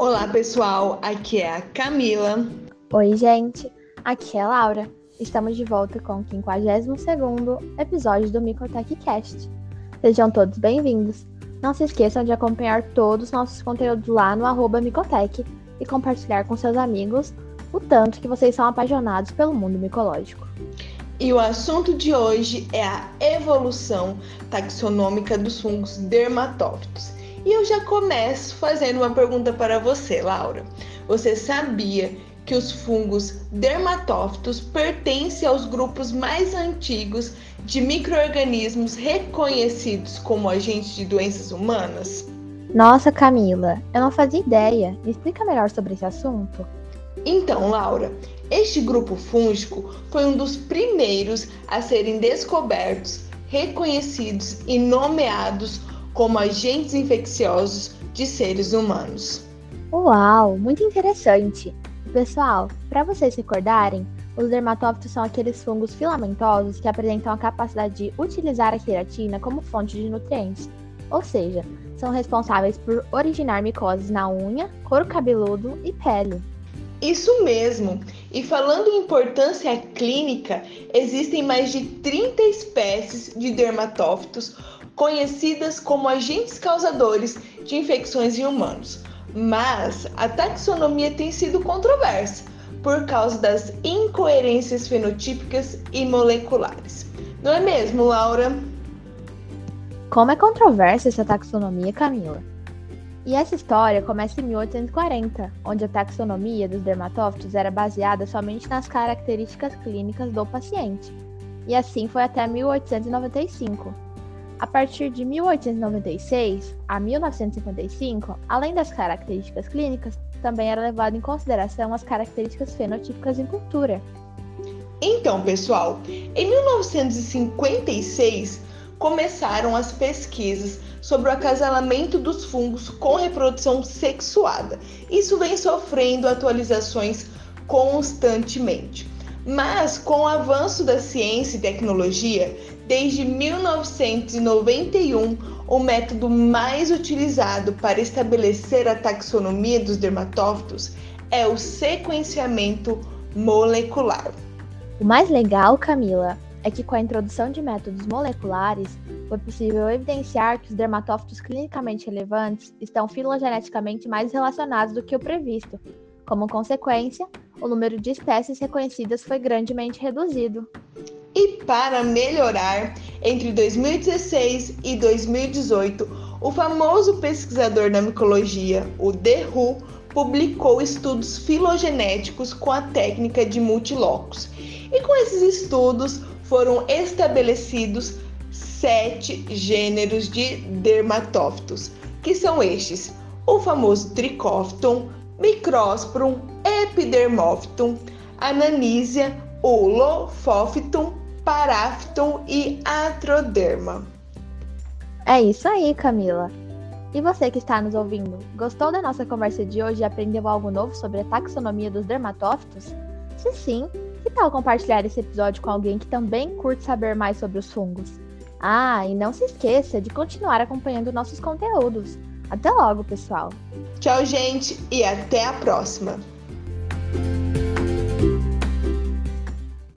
Olá, pessoal. Aqui é a Camila. Oi, gente. Aqui é a Laura. Estamos de volta com o 52º episódio do Micotech Cast. Sejam todos bem-vindos. Não se esqueçam de acompanhar todos os nossos conteúdos lá no arroba Micotech e compartilhar com seus amigos o tanto que vocês são apaixonados pelo mundo micológico. E o assunto de hoje é a evolução taxonômica dos fungos dermatófitos. E eu já começo fazendo uma pergunta para você, Laura. Você sabia que os fungos dermatófitos pertencem aos grupos mais antigos de microorganismos reconhecidos como agentes de doenças humanas? Nossa, Camila, eu não fazia ideia. Me explica melhor sobre esse assunto. Então, Laura, este grupo fúngico foi um dos primeiros a serem descobertos, reconhecidos e nomeados como agentes infecciosos de seres humanos. Uau, muito interessante! Pessoal, para vocês recordarem, os dermatófitos são aqueles fungos filamentosos que apresentam a capacidade de utilizar a queratina como fonte de nutrientes, ou seja, são responsáveis por originar micoses na unha, couro cabeludo e pele. Isso mesmo! E falando em importância clínica, existem mais de 30 espécies de dermatófitos conhecidas como agentes causadores de infecções em humanos. Mas a taxonomia tem sido controversa por causa das incoerências fenotípicas e moleculares. Não é mesmo, Laura? Como é controversa essa taxonomia, Camila? E essa história começa em 1840, onde a taxonomia dos dermatófitos era baseada somente nas características clínicas do paciente. E assim foi até 1895. A partir de 1896 a 1955, além das características clínicas, também era levado em consideração as características fenotípicas em cultura. Então, pessoal, em 1956 começaram as pesquisas sobre o acasalamento dos fungos com reprodução sexuada. Isso vem sofrendo atualizações constantemente. Mas com o avanço da ciência e tecnologia, desde 1991, o método mais utilizado para estabelecer a taxonomia dos dermatófitos é o sequenciamento molecular. O mais legal, Camila, é que com a introdução de métodos moleculares, foi possível evidenciar que os dermatófitos clinicamente relevantes estão filogeneticamente mais relacionados do que o previsto. Como consequência, o número de espécies reconhecidas foi grandemente reduzido. E para melhorar, entre 2016 e 2018, o famoso pesquisador da micologia, o Derru, publicou estudos filogenéticos com a técnica de multilocos. E com esses estudos foram estabelecidos sete gêneros de dermatófitos, que são estes: o famoso Trichophyton, Microsporum, Epidermophyton, Ananísia, Ulophyton, Paraphyton e Atroderma. É isso aí, Camila. E você que está nos ouvindo, gostou da nossa conversa de hoje e aprendeu algo novo sobre a taxonomia dos dermatófitos? Se sim, que tal compartilhar esse episódio com alguém que também curte saber mais sobre os fungos? Ah, e não se esqueça de continuar acompanhando nossos conteúdos. Até logo, pessoal! Tchau, gente, e até a próxima!